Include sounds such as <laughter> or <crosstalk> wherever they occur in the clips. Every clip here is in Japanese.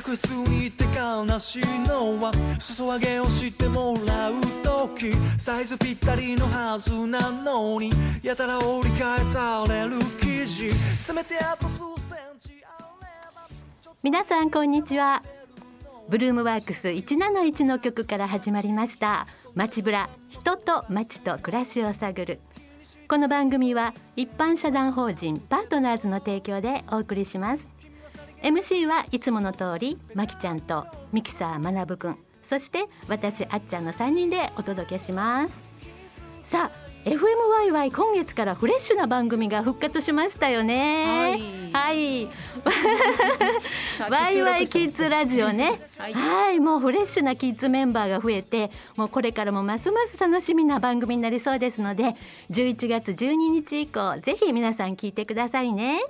客室に手かなしのは裾上げをしてもらう時サイズぴったりのはずなのにやたら折り返される生地。せめてあと数センチあれば皆さんこんにちは。ブルームワークス171の曲から始まりました。街ブラ人と街と暮らしを探る。この番組は一般社団法人パートナーズの提供でお送りします。MC はいつもの通りまきちゃんとミキサーまなぶくんそして私あっちゃんの3人でお届けします。さあ FMYY 今月からフレッシュな番組が復活しましたよね。はい、<laughs> ワイワイキッズラジオね。はい。はい。もうフレッシュなキッズメンバーが増えてもうこれからもますます楽しみな番組になりそうですので11月12日以降ぜひ皆さん聞いてくださいね。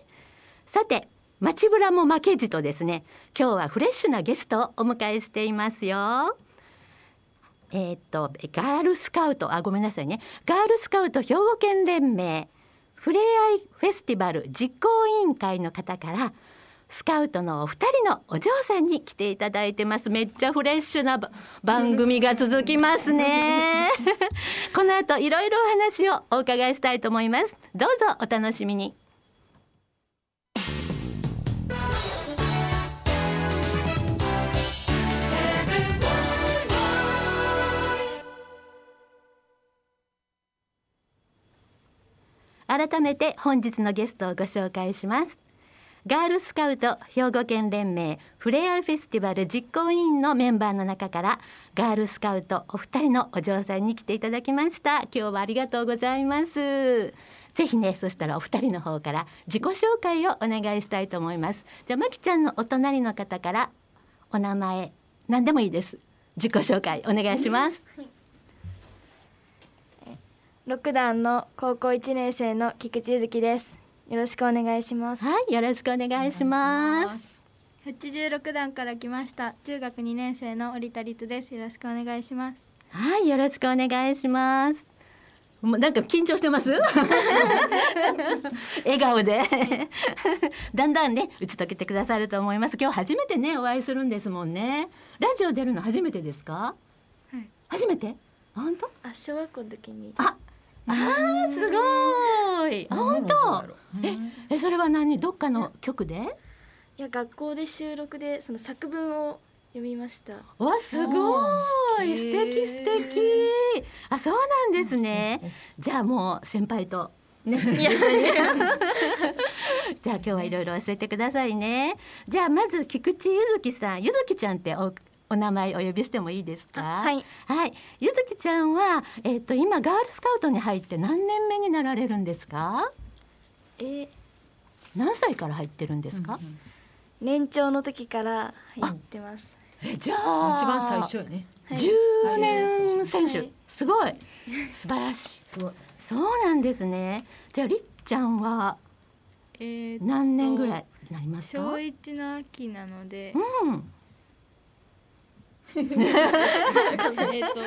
さて街ブラも負けじとですね今日はフレッシュなゲストをお迎えしていますよ。えーっとガールスカウトあごめんなさいね。ガールスカウト兵庫県連盟ふれあいフェスティバル実行委員会の方からスカウトのお二人のお嬢さんに来ていただいてます。めっちゃフレッシュなば番組が続きますね。<laughs> この後いろいろお話をお伺いしたいと思います。どうぞお楽しみに改めて本日のゲストをご紹介します。ガールスカウト兵庫県連盟フレアフェスティバル実行委員のメンバーの中からガールスカウトお二人のお嬢さんに来ていただきました。今日はありがとうございます。ぜひねそしたらお二人の方から自己紹介をお願いしたいと思います。じゃあまきちゃんのお隣の方からお名前何でもいいです。自己紹介お願いします。六段の高校一年生の菊池ゆずきです。よろしくお願いします。はいよろしくお願いします。86段から来ました。中学2年生の織田律です。よろしくお願いします。はい、よろしくお願いします。もうなんか緊張してます？<laughs> 笑顔で。だんだんね打ち解けてくださると思います。今日初めてねお会いするんですもんね。ラジオ出るの初めてですか？はい。初めて？本当？あ、小学校の時に。ああーすごい。あ本当。ええそれは何？どっかの局で？いや学校で収録でその作文を読みました。わすごい。素敵素敵。あそうなんですね。じゃあもう先輩とね <laughs> じゃあ今日はいろいろ教えてくださいね。じゃあまず菊池ゆずきさん。ゆずきちゃんっておお名前お呼びしてもいいですか？あはい。はい。ゆずきちゃんはえっ、と今ガールスカウトに入って何年目になられるんですか？え。ー何歳から入ってるんですか、年長の時から入ってます。えじゃ一あ番最初やね。はい。10年選手、はい。すごい。<laughs> 素晴らしい。すごい。そうなんですね。じゃありっちゃんはえー、何年ぐらいになりますか？小一の秋なので。うんえっと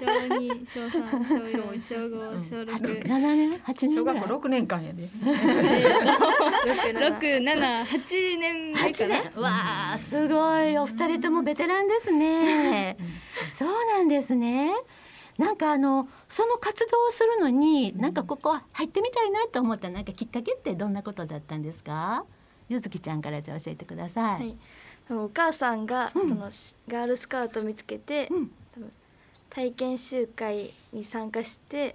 小二小三小四小五小六7年8年小学校六年間やで。六七八年目8かな。年？わあすごい。お二人ともベテランですね。そうなんですね。なんかあのその活動をするのになんかここ入ってみたいなと思ったなんかきっかけってどんなことだったんですか？ゆずきちゃんからじゃあ教えてください、はい。お母さんがうん。そのガールスカウトを見つけて、うん。多分体験集会に参加して、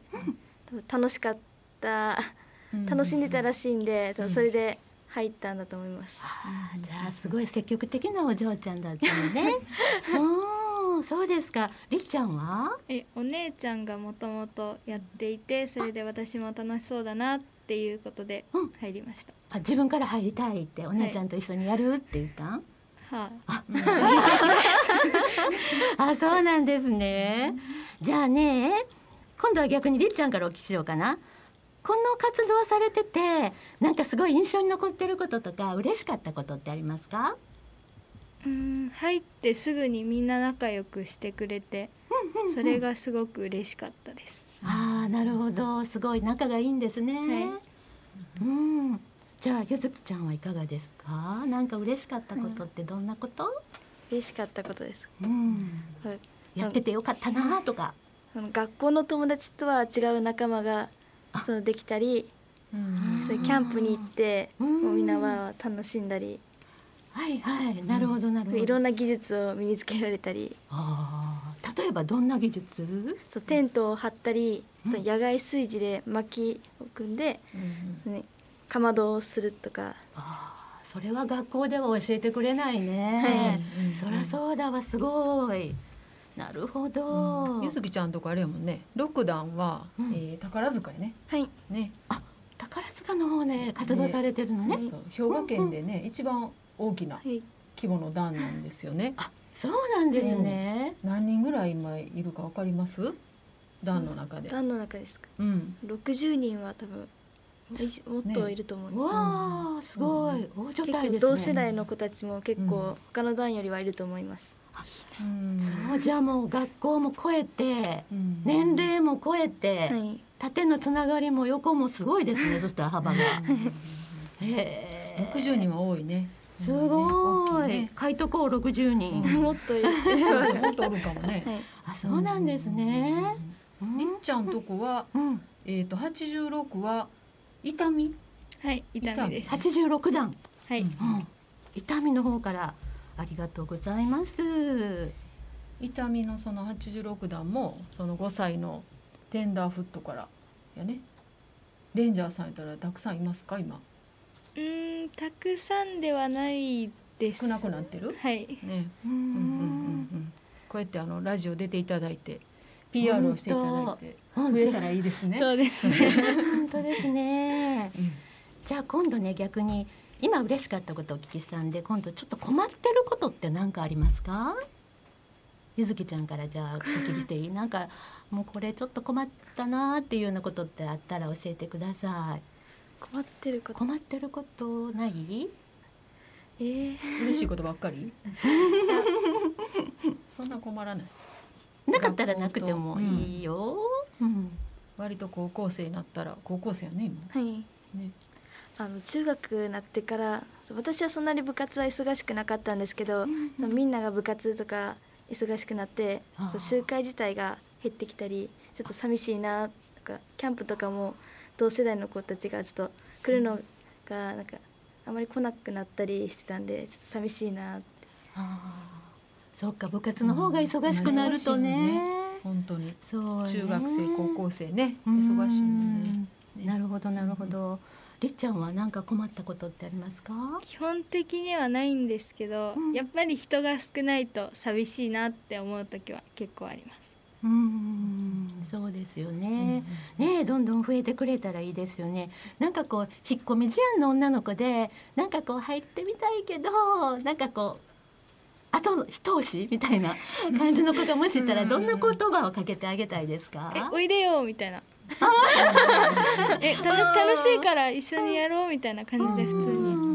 多分楽しかった楽しんでたらしいんで、多分それで入ったんだと思います。あーじゃあすごい積極的なお嬢ちゃんだったのね。<laughs> おーそうですか。りっちゃんは？えお姉ちゃんがもともとやっていてそれで私も楽しそうだなっていうことでうん。入りました、あ自分から入りたいってお姉ちゃんと一緒にやるって言った？ん、はい、あそうなんですね。じゃあね今度は逆にりっちゃんからお聞きしようかな。この活動されててなんかすごい印象に残ってることとか嬉しかったことってありますか？うん入ってすぐにみんな仲良くしてくれてそれがすごく嬉しかったです。ああなるほど。すごい仲がいいんですね、はうんじゃあゆずきちゃんはいかがですか？なんか嬉しかったことってどんなこと、嬉しかったことですうん、はい。やっててよかったなとか、学校の友達とは違う仲間があ。そのできたりうん。そういうキャンプに行ってうん。もうみんなは楽しんだり。はいはい。なるほどなるほど、いろんな技術を身につけられたり。あー例えばどんな技術？そうテントを張ったり、うん。その野外炊事で薪を組んで、ね、かまどをするとか。それは学校では教えてくれないね、はい。そりゃそうだわすごい。なるほど、ゆずきちゃんとかあれやもんね。六段は、うん。えー宝塚やね。はい。ね。宝塚の方ね活動されてるのね。そう兵庫県でね、一番大きなはい。規模の団なんですよね。そうなんですね、何人ぐらい今いるかわかります？団の中で、団の中ですか？うん、60人は多分もっといると思います、わあすごい、大所帯結構ですね。同世代の子たちも結うん。構他の団よりはいると思います、うん。そうじゃあもう学校も超えてうん。年齢も超えて、はい。縦のつながりも横もすごいですね <laughs> そしたら幅が。へえ。60人は多いね。すごい、ね。書いとこう60人、もっといる。もっとおるかもね、<laughs> はい。あそうなんですね、りっちゃんとこはうん、えっ、と86は痛み？はい痛みです。86段、はい。うん、痛みの方からありがとうございます。痛みのその86段もその5歳のテンダーフットからやね。レンジャーさんやったらたくさんいますか？今。うーんたくさんではないです。少なくなってる？はい。ね。ううんうんうんうん。こうやってあのラジオ出ていただいて PR をしていただいてうん増えたらいいですね。そうですね。本当ですね。うん。じゃあ今度ね逆に今嬉しかったことをお聞きしたんで今度ちょっと困ってることって何かありますか？ゆずきちゃんからじゃあお聞きしていい？なんかもうこれちょっと困ったなーっていうようなことってあったら教えてください。困ってること？困ってることない？えー、嬉しいことばっかり？<laughs> そんな困らないなかったらなくてもいいよ、うん。割と高校生になったら高校生やね今。はい。ね。あの中学になってから私はそんなに部活は忙しくなかったんですけど、んそのみんなが部活とか忙しくなってそう集会自体が減ってきたりちょっと寂しいなとかキャンプとかも同世代の子たちがちょっと来るのがなんかあまり来なくなったりしてたんでちょっと寂しいなってそっか部活の方が忙しくなるとね,、本当に。そうね。中学生高校生ね。うん。忙しいね。なるほどなるほど。りっちゃんは何か困ったことってありますか？基本的にはないんですけど、うん。やっぱり人が少ないと寂しいなって思う時は結構あります。うん。そうですよね、ねえどんどん増えてくれたらいいですよね。なんかこう引っ込み思案の女の子でなんかこう入ってみたいけどなんかこう後一押しみたいな <laughs> 感じの子がもしいたらどんな言葉をかけてあげたいですか？えおいでよみたいな。<laughs> えた楽しいから一緒にやろうみたいな感じで普通に。うん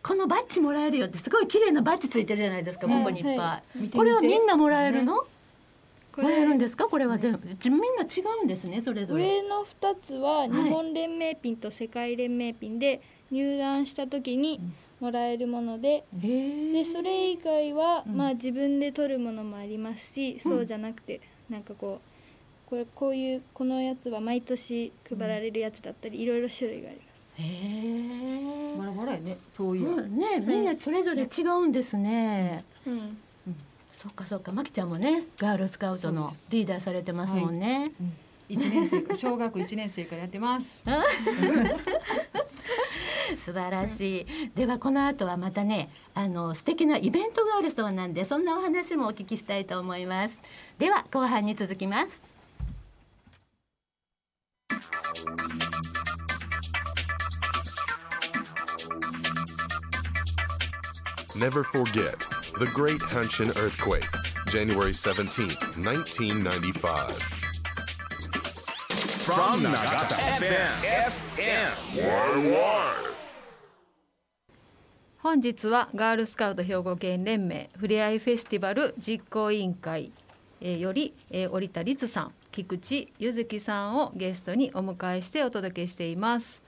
このバッジもらえるよってすごい綺麗なバッジついてるじゃないですかここにいっぱい、はこれはみんなもらえるの、こもらえるんですか？これは全部。みんな違うんですねそれぞれ。上の2つは日本連盟ピンと世界連盟ピンで入団した時にもらえるもので。でそれ以外は、うん。まあ自分で取るものもありますし、そうじゃなくてなんかこうこれこういうこのやつは毎年配られるやつだったり、いろいろ種類があります。へえ。バラバラやねそういや、うんね。みんなそれぞれ違うんですね、うん。そっかそっか。まきちゃんもねガールスカウトのリーダーされてますもんね、一年生から小学1年生からやってます <laughs> 素晴らしい。ではこの後はまたねあの素敵なイベントがあるそうなんでそんなお話もお聞きしたいと思います。では後半に続きます。Never forget the Great Hanshin Earthquake, January 17, 1995. From Nagata FM. 本日はガールスカウト兵庫県連盟ふれあいフェスティバル実行委員会より、折田律さん菊池ゆずきさんをゲストにお迎えしてお届けしています、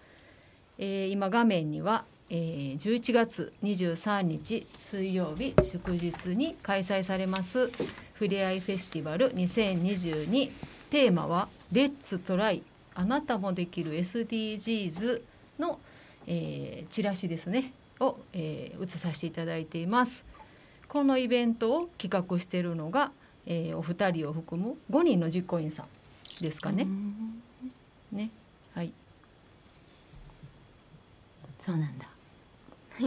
えー今画面には、えー11月23日水曜日祝日に開催されますふれあいフェスティバル2022テーマは「レッツトライ。あなたもできる SDGs の」えーチラシですね。を、えー映させていただいています。このイベントを企画しているのが、えーお二人を含む5人の実行委員さんですかね。ね、はい。そうなんだ。<laughs>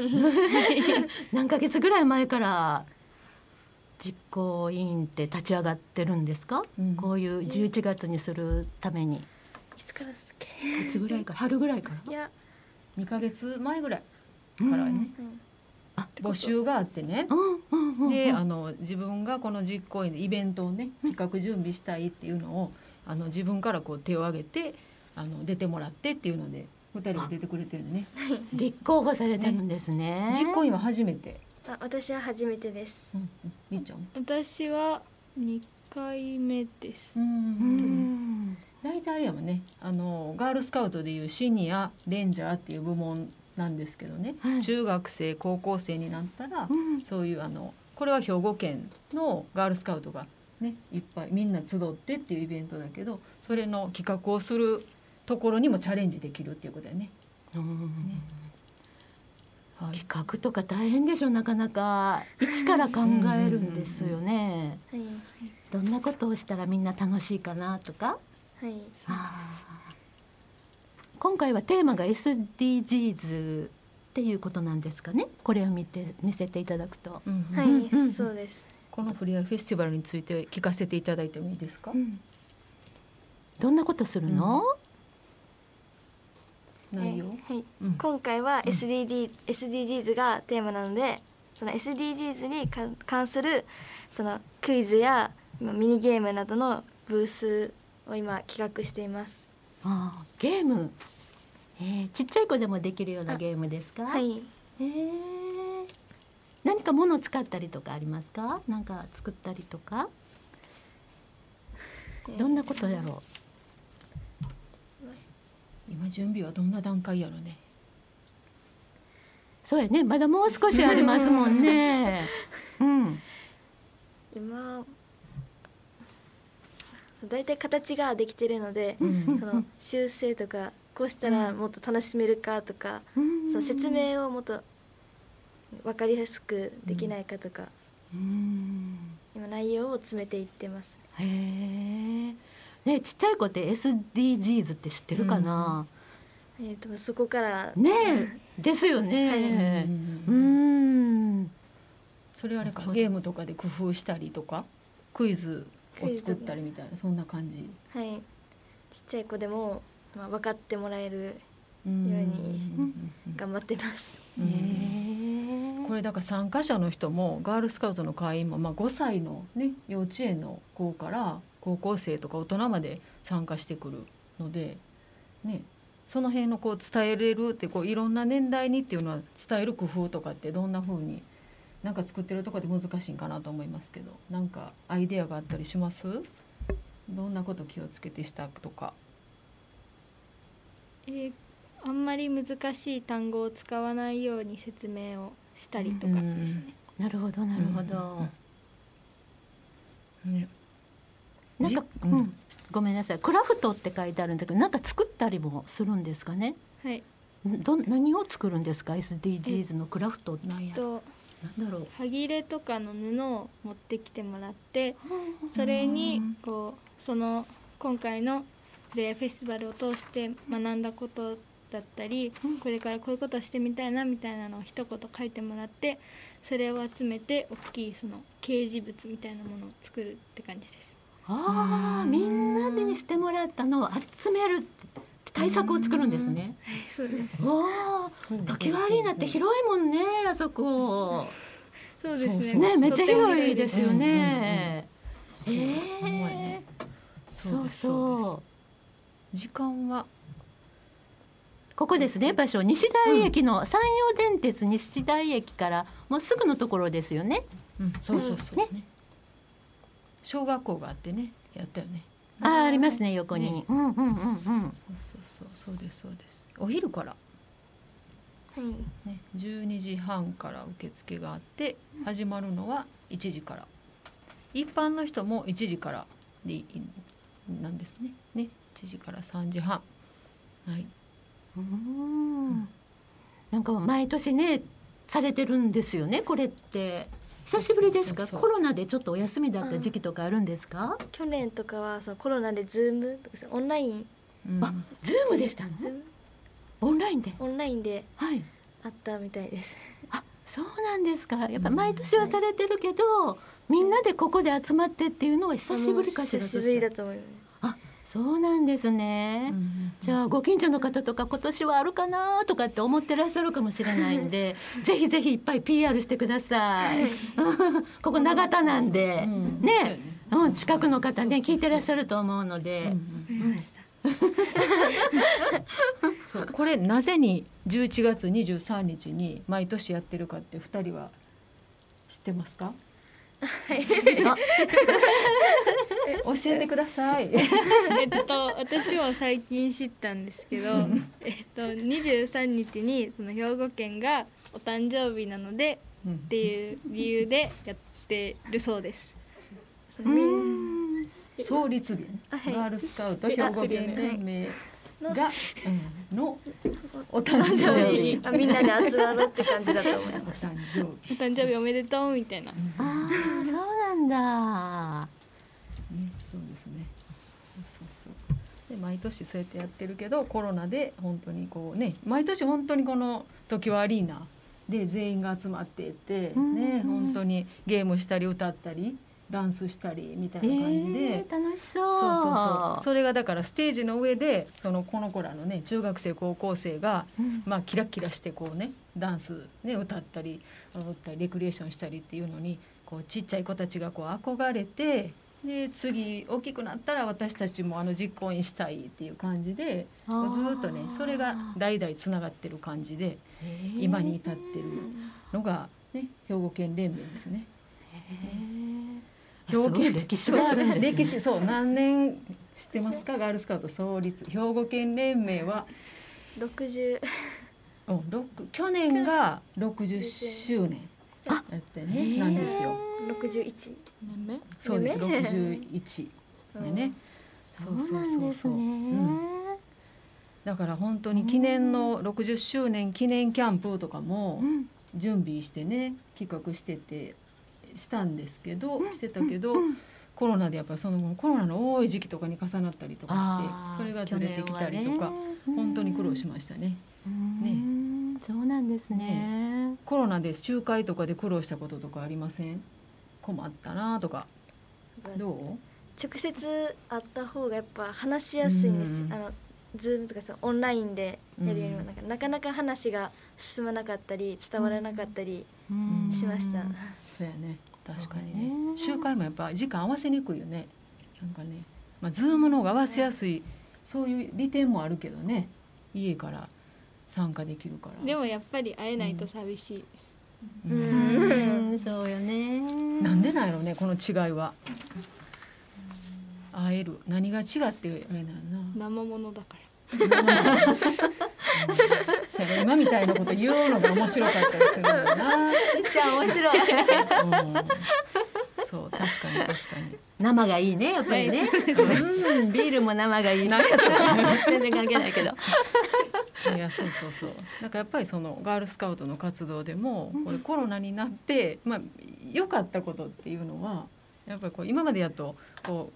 何ヶ月ぐらい前から実行委員って立ち上がってるんですか、うん。こういう11月にするために。いつからだっけ？いつぐらいから？春ぐらいから？いや、2ヶ月前ぐらいからね、うん、募集があってね。うんうんうんうん。であの自分がこの実行委員でイベントをね企画準備したいっていうのをあの自分からこう手を挙げてあの出てもらってっていうので2人が出てくれてるね。立候補されてるんですね。実行委員は初めて、あ私は初めてです。うん。うん、みーちゃん？私は2回目です。ううんん。大体あれやもんね。あのガールスカウトでいうシニアレンジャーっていう部門なんですけどね、はい。中学生高校生になったら、うん。そういうあのこれは兵庫県のガールスカウトがねいっぱいみんな集ってっていうイベントだけどそれの企画をするところにもチャレンジできるっていうことだよね。うん。はい。企画とか大変でしょなかなか。一から考えるんですよね。はいどんなことをしたらみんな楽しいかなとか。はい今回はテーマが SDGs っていうことなんですかね。これを見て見せていただくと、うんうん。はい、うんうんそうです。このフリアフェスティバルについて聞かせていただいてもいいですか、うん。どんなことするの、内容、えはい、うん。今回は SDD、SDGs がテーマなのでその SDGs にか関するそのクイズやまあミニゲームなどのブースを今企画しています。あーゲーム、えーちっちゃい子でもできるようなあゲームですか？はい。えー。何か物を使ったりとかありますか？何か作ったりとか？どんなことやろ今準備はどんな段階やろね。うそうやね。まだもう少しありますもんね。<laughs> うん。今大体形ができてるので、うん。その修正とかこうしたらもっと楽しめるかとか、うん。その説明をもっと分かりやすくできないかとか、うん。今内容を詰めていってます。へえねちっちゃい子って SDGs って知ってるかな、えー、とそこからねえですよね、<laughs> うん。それあれかゲームとかで工夫したりとか？クイズを作ったりみたいなそんな感じ。はい。ちっちゃい子でも、まあ、分かってもらえるよううにん頑張ってます。これだから参加者の人もガールスカウトの会員も、まあ、5歳の、ね、幼稚園の子から高校生とか大人まで参加してくるので、ね、その辺のこう伝えれるってこういろんな年代にっていうのは伝える工夫とかってどんな風になんか作ってるとこで難しいんかなと思いますけどなんかアイデアがあったりします？どんなこと気をつけてしたとか。えーあんまり難しい単語を使わないように説明をしたりとかですね。なるほどなるほど、ねなんか、じうん。うん。ごめんなさい。クラフトって書いてあるんだけどなんか作ったりもするんですかね？はい。んどん何を作るんですか？SDGs のクラフトなんや。となんだろう。はぎれとかの布を持ってきてもらってそれにこうその今回のでフェスティバルを通して学んだことだったりこれからこういうことをしてみたいなみたいなのを一言書いてもらってそれを集めて大きいその掲示物みたいなものを作るって感じです。ああみんなでにしてもらったのを集めるって対策を作るんですね。そうです。わあ時はアリーナって広いもんねあそこ。そうですね。ねめっちゃ広いですよね。うんええそうそう時間は？ここですね場所。西大駅の山陽電鉄西大駅からもうすぐのところですよね。うん、そうそうそう。ね。ね小学校があってねやったよね。あーありますね横に、ね。うんうんうんうん。そうそうそうそうですそうです。お昼から。はい。ね、12時半から受付があって始まるのは1時から。一般の人も1時からでいいなんですね。ね1時から3時半。はい。うん。なんか毎年ねされてるんですよねこれって。久しぶりですか？そうそうコロナでちょっとお休みだった時期とかあるんですか？去年とかはそのコロナでズームとかさオンライン。うんあズームでしたの？ズーム。オンラインで？オンラインではい。あったみたいです。あそうなんですか。やっぱ毎年はされてるけどみんなでここで集まってっていうのは久しぶりかしら？久しぶりだと思います。あそうなんですね、うんじゃあご近所の方とか今年はあるかなとかって思ってらっしゃるかもしれないんで <laughs> ぜひぜひいっぱい PR してください。ここ長田なんで、うんね、うん、近くの方ね聞いてらっしゃると思うので、<laughs> そうこれなぜに11月23日に毎年やってるかって2人は知ってますか？教えてください。えっと私は最近知ったんですけど、えっと23日にその兵庫県がお誕生日なのでうん。っていう理由でやってるそうです。創立日。ガールスカウト兵庫県連盟のが、うんのお誕生日。にあみんなで集まろうって感じだと思いおます。誕生日。お誕生日おめでとうみたいな。ああそうなんだ。ね、そうですね。そうそう。で毎年そうやってやってるけどコロナで本当にこうね毎年本当にこの時はアリーナで全員が集まっていてうん。ね本当にゲームしたり歌ったりダンスしたりみたいえな感じで。ー、楽しそう。そうそうそう。それがだからステージの上でそのこの子らのね中学生高校生がうん。まあ、キラキラしてこうねダンス、ね、歌ったり踊ったりレクリエーションしたりっていうのにこうちっちゃい子たちがこう憧れてで次大きくなったら私たちもあの実行委員したいっていう感じでずーっとねそれが代々つながってる感じで今に至ってるのが、ね、兵庫県連盟ですね。すごい歴史があるんですね。歴史そう何年知ってますか？ガールスカウト創立。兵庫県連盟は？60うん、六去年が60周年やってねなんですよ。61年目？そうです。ね61でね。そうなんですね、うん。だから本当に記念の60周年記念キャンプとかもうん。準備してね企画しててしたんですけどしてたけどうんコロナでやっぱりそのコロナの多い時期とかに重なったりとかしてそれがずれてきたりとかね。本当に苦労しましたね。ね。そうなんですね。コロナで集会とかで苦労したこととかありません？困ったなとか。どう？直接会った方がやっぱ話しやすいんです。うん。あのズームとかさオンラインでやるよりもうん。なんかなかなか話が進まなかったり伝わらなかったりうん。しました、そうやね。確かにね。ね。集会もやっぱ時間合わせにくいよね。なんかね。まあズームの方が合わせやすい。そういう利点もあるけどね。家から参加できるから。でもやっぱり会えないと寂しい。です。ううん。んそうよね。なんでなんやろうねこの違いは。会える。何が違ってあれなんやな。生ものだから。そうやね今みたいなこと言うのが面白かったりするんだよな、めっちゃ面白い。うん、そう確かに確かに。生がいいねやっぱりね、うん、ビールも生がいいし。<laughs> 全然関係ないけど。いやそうそうそう。なんかやっぱりそのガールスカウトの活動でもこれコロナになってまあ良かったことっていうのはやっぱりこう今までやとこ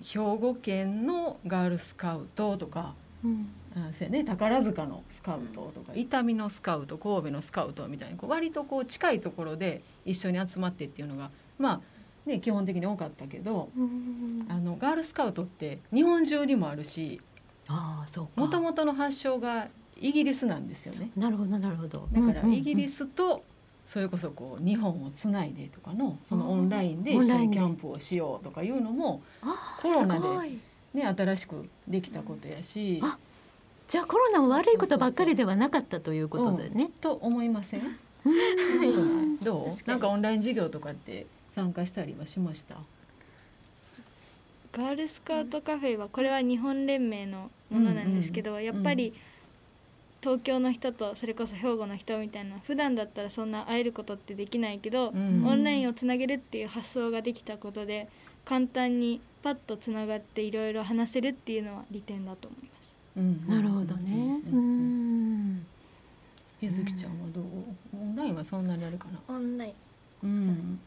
う兵庫県のガールスカウトとかうん。あそうやね。宝塚のスカウトとか伊丹のスカウト神戸のスカウトみたいにこう割とこう近いところで一緒に集まってっていうのがまあね基本的に多かったけどうん。あのガールスカウトって日本中にもあるしああそうか。もともとの発祥がイギリスなんですよね。なるほどなるほど。だからイギリススとそれこそこう日本をつないでとかのそのオンラインで一緒にキャンプをしようとかいうのもコロナでね新しくできたことやし、あじゃあコロナも悪いことばっかりではなかったということでね。と思いません？どう？なんかオンライン授業とかって参加したりはしました？ガールスカウトカフェはこれは日本連盟のものなんですけど、やっぱり東京の人とそれこそ兵庫の人みたいな普段だったらそんな会えることってできないけど、うんオンラインをつなげるっていう発想ができたことで簡単にパッとつながっていろいろ話せるっていうのは利点だと思います。うんなるほどね。ううんん。ゆずきちゃんはどう？オンラインはそんなにあれかな？オンライン。うん。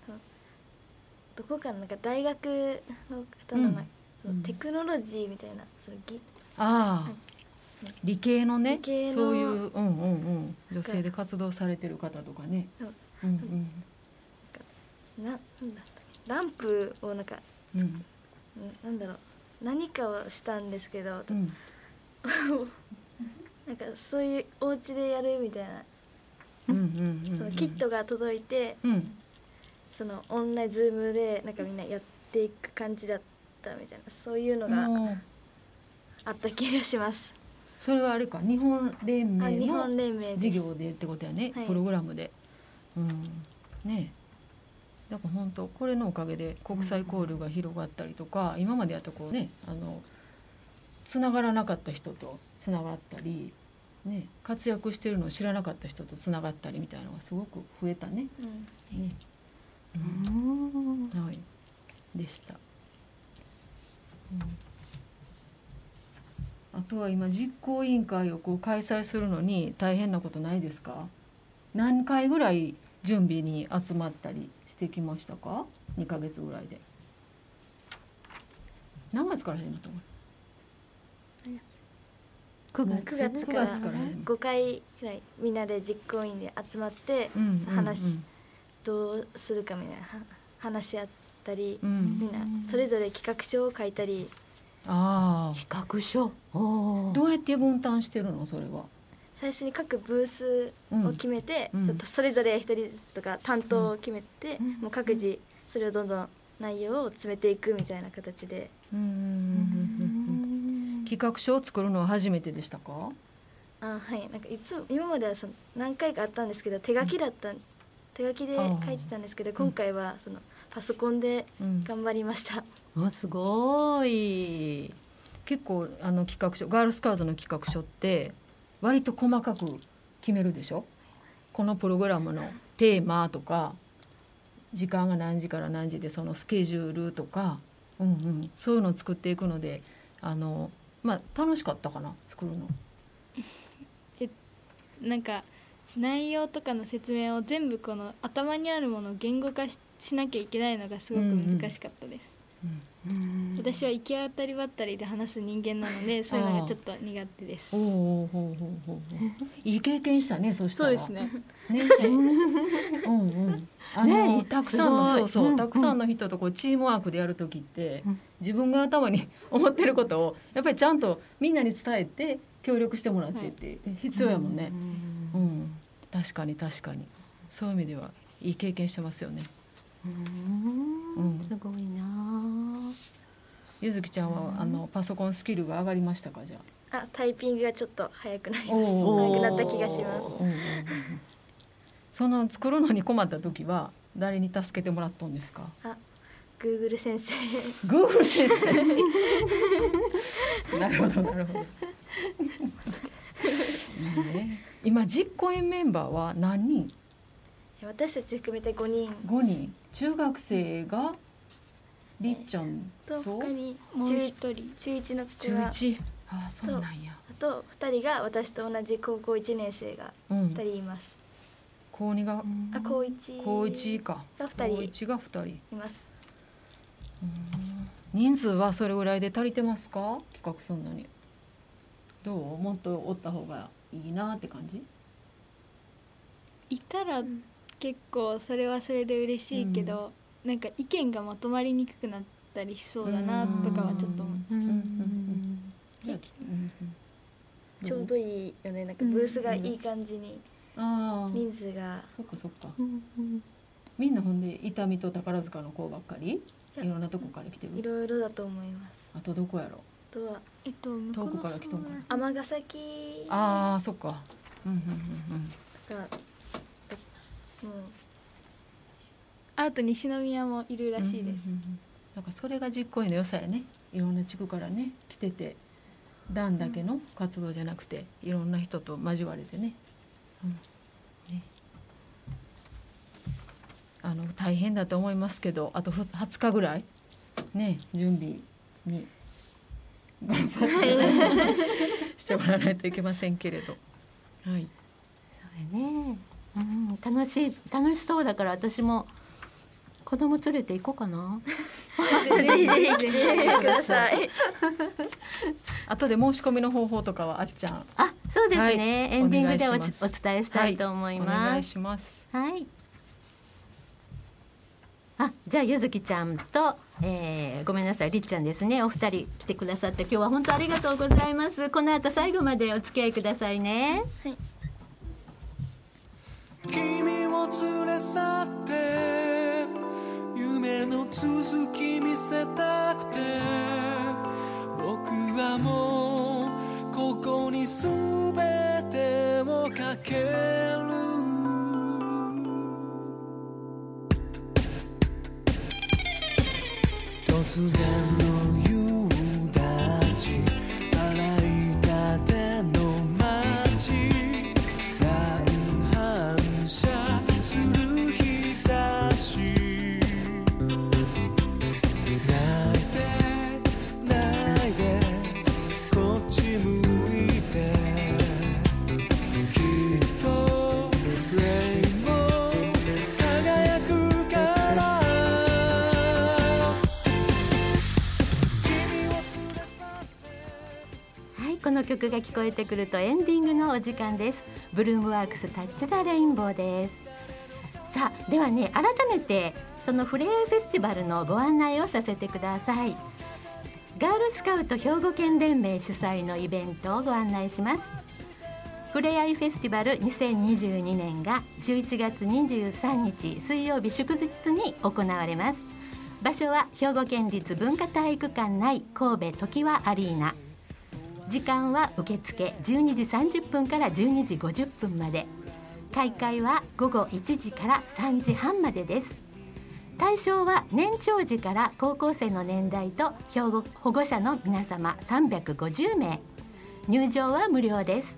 どこかのなんか大学の方のうん。テクノロジーみたいなそのぎああ。理系のね。理系のそういううんうんうん。女性で活動されてる方とかね。そう。うんななんだったっけ？ランプをなんかうん。なんだろう。何かをしたんですけど、うん。<laughs> なんかそういうお家でやるみたいな、うんうんうんそのキットが届いてうん。そのオンラインズームでなんかみんなやっていく感じだったみたいな。そういうのがあった気がします。それはあれか。日本連盟の本連盟です。事業でってことやね、はい。プログラムで。うん、ね。えだから本当これのおかげで国際交流が広がったりとか、今までやったこうねあのつながらなかった人とつながったり、ね、活躍してるのを知らなかった人とつながったりみたいなのがすごく増えたね。うんねううんんはい、でした。うん、あとは今実行委員会をこう開催するのに大変なことないですか？何回ぐらい準備に集まったりしてきましたか？2ヶ月ぐらいで。何月から始めたの？九9月。月から9月から始め5回くらいみんなで実行委員で集まってうん話しどうするかみたいなは話し合ったりうんうんみんなそれぞれ企画書を書いたりあ企画書？どうやって分担してるの？それは？最初に各ブースを決めて、うん。ちょっとそれぞれ一人ずつとか担当を決めて、うん。もう各自それをどんどん内容を詰めていくみたいな形で。うんうんうんうんうん。企画書を作るのは初めてでしたか？あはい。なんかいつも今まではその何回かあったんですけど手書きだった、手書きで書いてたんですけど今回はそのパソコンでうん。頑張りました、あすごい。結構あの企画書ガールスカウトの企画書って割と細かく決めるでしょ？このプログラムのテーマとか時間が何時から何時でそのスケジュールとか、うんうん、そういうのを作っていくのであの、まあ、楽しかったかな作るの。なんか内容とかの説明を全部この頭にあるものを言語化ししなきゃいけないのがすごく難しかったです、私は行き当たりばったりで話す人間なのでそういうのがちょっと苦手です。おおほうほうほうほういい経験したねそしたら。ね。ね、<laughs> うんうん。あの、ねたくさんのそうそう、うんたくさんの人とこうチームワークでやる時って、うん。自分が頭に <laughs> 思ってることをやっぱりちゃんとみんなに伝えて協力してもらってって必要やもんね。うん、確かに確かに。そういう意味ではいい経験してますよね。うん。うん。すごいなゆずきちゃんは、あのパソコンスキルが上がりましたかじゃあ？あタイピングがちょっと早くなりました早くなった気がしますその作るのに困った時は誰に助けてもらったんですか？Google 先生グーグル先生。なるほどなるほど。ね。今実行委員メンバーは何人？私たち含めて5人五人。中学生がりっちゃんと？と他にもう中一人中1の子中が一？ああそうなんや。あと2人が私と同じ高校1年生がうん2。人います、高二が？あ高1高一か。が二人高一が二人。います人数はそれぐらいで足りてますか？企画するのに。どう？もっとおった方がいいなって感じ？いたら結構それはそれで嬉しいけど、なんか意見がまとまりにくくなったりしそうだなとかはちょっと思う。うんうんうんじゃあうんうん。ちょうどいいよね。なんかブースがいい感じに人数が。そっかそっか。うんうん。みんなほんで伊丹と宝塚の子ばっかり？いろんなとこから来ているろいろだと思います。あとどこやろ？あとはえっと遠くから来とんかな？尼崎。ああそっか。うんうんうんがもうあと西宮もいるうんらしいです、うんうんうんだからそれが実行委員の良さやね。いろんな地区からね来てて団だけの活動じゃなくていろんな人と交われてね,、うん。ね。あの大変だと思いますけどあとふ20日ぐらいね準備に頑張ってしてもらわないといけませんけれど。はい。そうやね、うん、楽しい楽しそうだから私も子供連れて行こうかな。ぜひぜひ来てください。<laughs> 後で申し込みの方法とかはあっちゃん。あそうですね、はい。エンディングでおお伝えしたいと思いお願いますします。はい。あじゃあゆずきちゃんと、えーごめんなさい。りっちゃんですね。お二人来てくださって今日は本当ありがとうございます。この後最後までお付き合いくださいね。君を連れ去って夢の続き見せたくて。僕はもうここに全てをかける。突然の曲が聞こえてくるとエンディングのお時間です。ブルームワークス Touch the Rainbow です。さあではね改めてそのふれあいフェスティバルのご案内をさせてください。ガールスカウト兵庫県連盟主催のイベントをご案内します。ふれあいフェスティバル2022年が11月23日水曜日祝日に行われます場所は兵庫県立文化体育館内神戸常盤アリーナ時間は受付12時30分から12時50分まで。開会は午後1時から3時半までです。対象は年長児から高校生の年代と兵庫保護者の皆様350名。入場は無料です。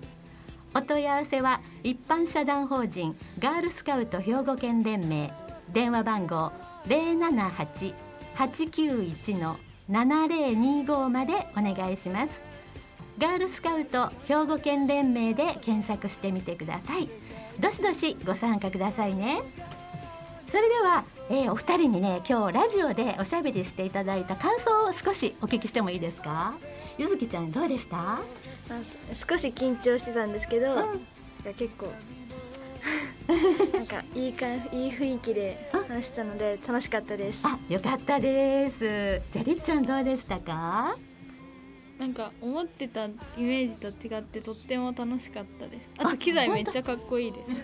お問い合わせは一般社団法人ガールスカウト兵庫県連盟。電話番号078-891-7025までお願いします。ガールスカウト兵庫県連盟で検索してみてください。どしどしご参加くださいね。それでは、えーお二人にね今日ラジオでおしゃべりしていただいた感想を少しお聞きしてもいいですか？ゆずきちゃんどうでした？まあ少し緊張してたんですけど、なん。か結構 <laughs> なんかいいかんいい雰囲気で話したので楽しかったです。あよかったです。じゃありっちゃんどうでしたか？なんか思ってたイメージと違ってとっても楽しかったです。あと機材めっちゃかっこいいです。<laughs>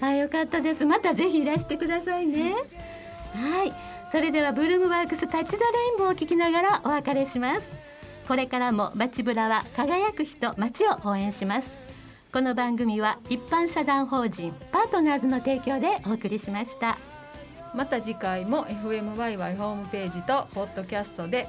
あよかったです。またぜひいらしてくださいね。はい。それではブルームワークス Touch the Rainbow を聞きながらお別れします。これからも街ブラは輝く人街を応援します。この番組は一般社団法人パートナーズの提供でお送りしました。また次回も FMYY ホームページとポッドキャストで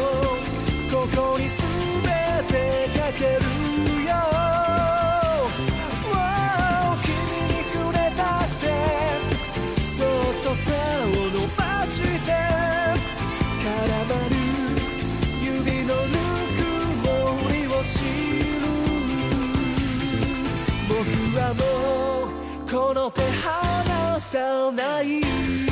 さない